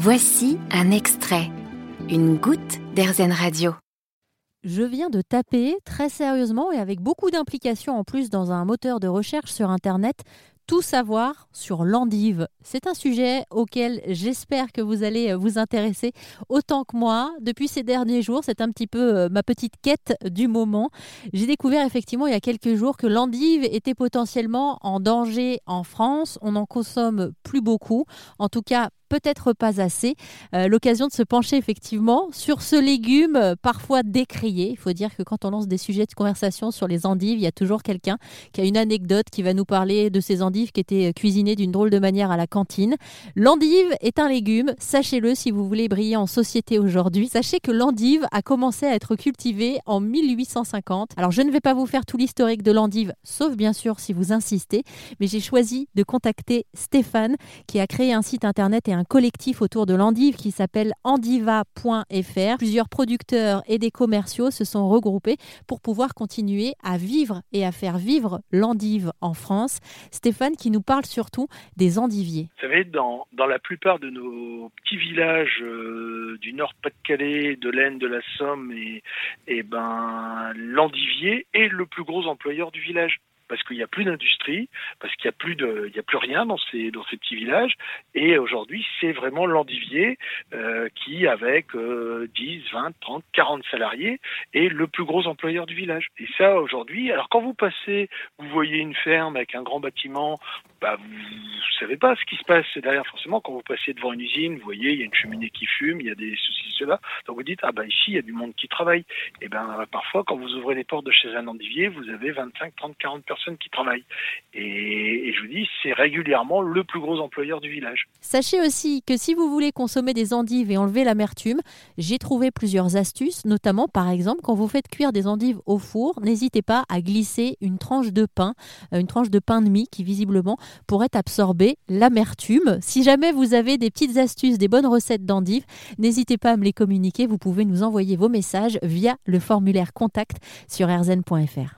Voici un extrait, une goutte d'Airzen Radio. Je viens de taper très sérieusement et avec beaucoup d'implication en plus dans un moteur de recherche sur Internet tout savoir sur l'endive. C'est un sujet auquel j'espère que vous allez euh, vous intéresser autant que moi. Depuis ces derniers jours, c'est un petit peu euh, ma petite quête du moment. J'ai découvert effectivement il y a quelques jours que l'endive était potentiellement en danger en France. On n'en consomme plus beaucoup, en tout cas peut-être pas assez. Euh, l'occasion de se pencher effectivement sur ce légume parfois décrié. Il faut dire que quand on lance des sujets de conversation sur les endives, il y a toujours quelqu'un qui a une anecdote qui va nous parler de ces endives qui étaient euh, cuisinées d'une drôle de manière à la cantine. L'endive est un légume, sachez-le si vous voulez briller en société aujourd'hui. Sachez que l'endive a commencé à être cultivée en 1850. Alors je ne vais pas vous faire tout l'historique de l'endive, sauf bien sûr si vous insistez, mais j'ai choisi de contacter Stéphane qui a créé un site internet et un collectif autour de l'endive qui s'appelle endiva.fr. Plusieurs producteurs et des commerciaux se sont regroupés pour pouvoir continuer à vivre et à faire vivre l'endive en France. Stéphane qui nous parle surtout des endiviers. Vous savez, dans, dans la plupart de nos petits villages euh, du nord Pas-de-Calais, de l'Aisne, de la Somme, et, et ben, l'endivier est le plus gros employeur du village parce qu'il n'y a plus d'industrie, parce qu'il n'y a plus de, il a plus rien dans ces dans ces petits villages. Et aujourd'hui, c'est vraiment l'endivier euh, qui, avec euh, 10, 20, 30, 40 salariés, est le plus gros employeur du village. Et ça, aujourd'hui, alors quand vous passez, vous voyez une ferme avec un grand bâtiment, bah, vous, vous savez pas ce qui se passe derrière forcément. Quand vous passez devant une usine, vous voyez, il y a une cheminée qui fume, il y a des ceci, cela. Donc vous dites, ah ben ici, il y a du monde qui travaille. Et ben parfois, quand vous ouvrez les portes de chez un endivier, vous avez 25, 30, 40 personnes qui travaillent. Et, et je vous dis, c'est régulièrement le plus gros employeur du village. Sachez aussi que si vous voulez consommer des endives et enlever l'amertume, j'ai trouvé plusieurs astuces, notamment par exemple quand vous faites cuire des endives au four, n'hésitez pas à glisser une tranche de pain, euh, une tranche de pain de mie qui visiblement pourrait absorber l'amertume. Si jamais vous avez des petites astuces, des bonnes recettes d'endives, n'hésitez pas à me les communiquer. Vous pouvez nous envoyer vos messages via le formulaire contact sur rzn.fr.